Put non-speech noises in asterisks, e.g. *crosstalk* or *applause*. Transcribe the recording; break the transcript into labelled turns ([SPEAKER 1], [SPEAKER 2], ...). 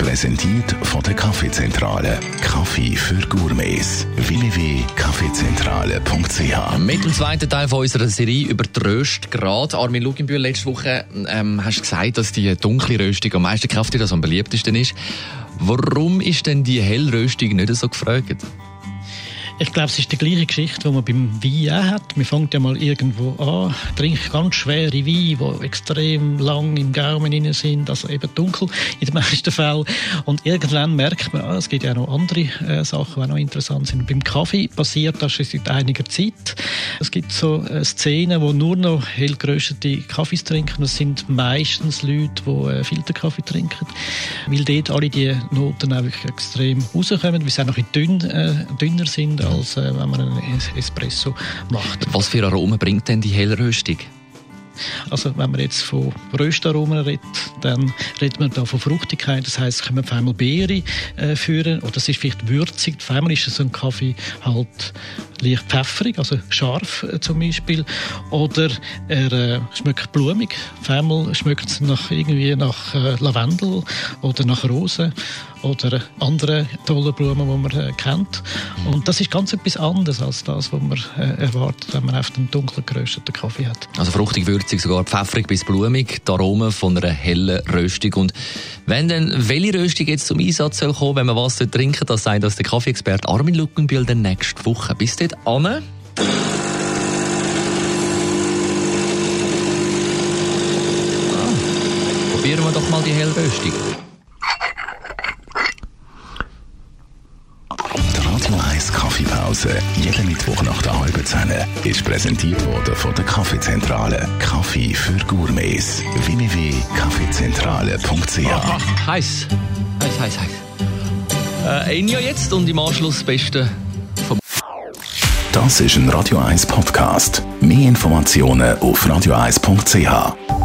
[SPEAKER 1] Präsentiert von der Kaffeezentrale. Kaffee für Gourmets. www.kaffeezentrale.ch
[SPEAKER 2] Mit dem zweiten Teil von unserer Serie über die Röstgrad. Armin Luginbühl, letzte Woche ähm, hast du gesagt, dass die dunkle Röstung am meisten Kraft also am beliebtesten ist. Warum ist denn die Hellröstung nicht so gefragt?
[SPEAKER 3] Ich glaube, es ist die gleiche Geschichte, die man beim Wein auch hat. Man fängt ja mal irgendwo an, trinkt ganz schwere Weine, die extrem lang im Gaumen drin sind, also eben dunkel in den *laughs* meisten Fällen. Und irgendwann merkt man, ah, es gibt ja noch andere äh, Sachen, die auch noch interessant sind. Beim Kaffee passiert das schon seit einiger Zeit. Es gibt so äh, Szenen, wo nur noch hell geröstete Kaffees trinken. Das sind meistens Leute, die äh, Filterkaffee trinken, weil dort alle die Noten einfach extrem rauskommen, weil sie auch noch ein dünn, äh, dünner sind als äh, wenn man einen Espresso macht.
[SPEAKER 2] Was für Aromen bringt denn die Hellröstung?
[SPEAKER 3] Also wenn man jetzt von Röstaromen redet, dann redet man da von Fruchtigkeit. Das heißt, kommen auf einmal Beeren äh, führen oder es ist vielleicht würzig. Auf einmal ist so ein Kaffee halt leicht pfefferig, also scharf äh, zum Beispiel. Oder er äh, schmeckt blumig. Auf einmal schmeckt es nach, irgendwie nach äh, Lavendel oder nach Rosen oder andere tolle Blumen, die man äh, kennt. Und das ist ganz etwas anderes als das, was man äh, erwartet, wenn man auf einen dunkel gerösteten Kaffee hat.
[SPEAKER 2] Also fruchtig, würzig, sogar pfeffrig bis blumig, die Aromen von einer hellen Röstung. Und wenn dann welche Röstung jetzt zum Einsatz soll kommen, wenn man was trinken das sagt das der Kaffeeexperte Armin Luckenbühl dann nächste Woche. Bis dort an. Probieren wir doch mal die Hellröstung.
[SPEAKER 1] Die Radio 1 Kaffeepause, jeden Mittwoch nach der halben Zehn, ist präsentiert worden von der Kaffeezentrale. Kaffee für Gourmets. www.kaffeezentrale.ch
[SPEAKER 2] Heiß. Heiß, heiß, heiß. Äh, Enya jetzt und im Anschluss das Beste vom
[SPEAKER 1] Das ist ein Radio 1 Podcast. Mehr Informationen auf radio1.ch.